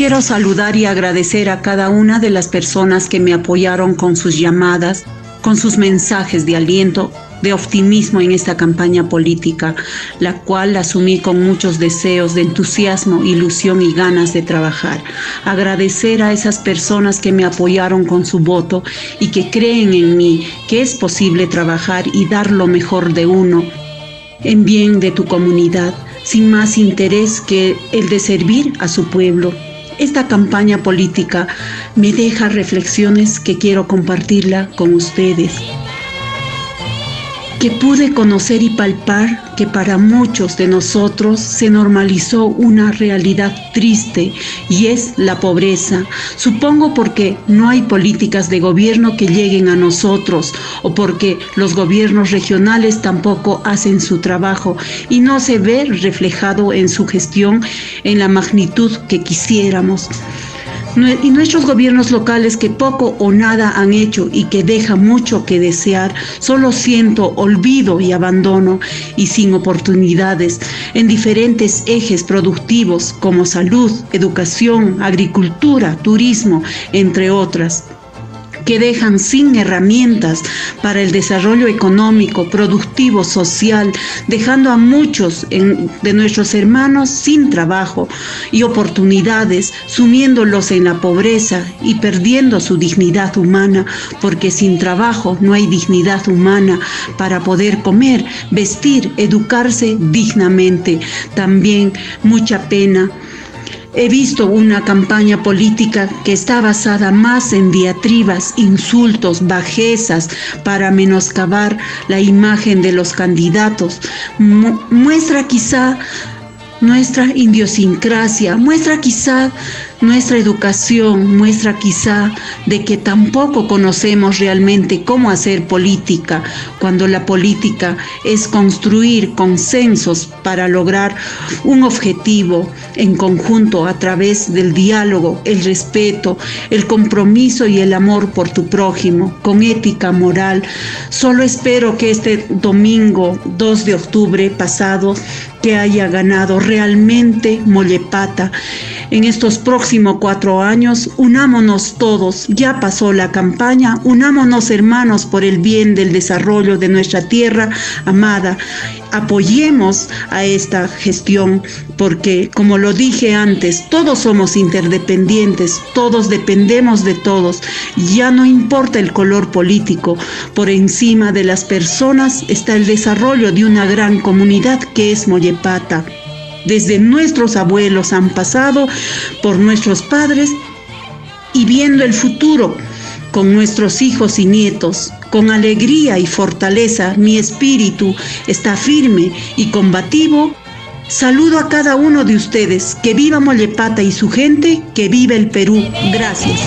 Quiero saludar y agradecer a cada una de las personas que me apoyaron con sus llamadas, con sus mensajes de aliento, de optimismo en esta campaña política, la cual asumí con muchos deseos de entusiasmo, ilusión y ganas de trabajar. Agradecer a esas personas que me apoyaron con su voto y que creen en mí, que es posible trabajar y dar lo mejor de uno en bien de tu comunidad, sin más interés que el de servir a su pueblo. Esta campaña política me deja reflexiones que quiero compartirla con ustedes que pude conocer y palpar que para muchos de nosotros se normalizó una realidad triste y es la pobreza. Supongo porque no hay políticas de gobierno que lleguen a nosotros o porque los gobiernos regionales tampoco hacen su trabajo y no se ve reflejado en su gestión en la magnitud que quisiéramos y nuestros gobiernos locales que poco o nada han hecho y que deja mucho que desear, solo siento olvido y abandono y sin oportunidades en diferentes ejes productivos como salud, educación, agricultura, turismo, entre otras que dejan sin herramientas para el desarrollo económico, productivo, social, dejando a muchos de nuestros hermanos sin trabajo y oportunidades, sumiéndolos en la pobreza y perdiendo su dignidad humana, porque sin trabajo no hay dignidad humana para poder comer, vestir, educarse dignamente. También mucha pena He visto una campaña política que está basada más en diatribas, insultos, bajezas para menoscabar la imagen de los candidatos. muestra quizá nuestra idiosincrasia, muestra quizá nuestra educación, muestra quizá de que tampoco conocemos realmente cómo hacer política, cuando la política es construir consensos para lograr un objetivo en conjunto a través del diálogo, el respeto, el compromiso y el amor por tu prójimo, con ética moral. Solo espero que este domingo 2 de octubre pasado que haya ganado realmente Mollepata. En estos próximos cuatro años, unámonos todos, ya pasó la campaña, unámonos hermanos por el bien del desarrollo de nuestra tierra amada. Apoyemos a esta gestión porque, como lo dije antes, todos somos interdependientes, todos dependemos de todos. Ya no importa el color político, por encima de las personas está el desarrollo de una gran comunidad que es Mollepata pata. Desde nuestros abuelos han pasado por nuestros padres y viendo el futuro con nuestros hijos y nietos. Con alegría y fortaleza mi espíritu está firme y combativo. Saludo a cada uno de ustedes. Que viva Mollepata y su gente, que viva el Perú. Gracias.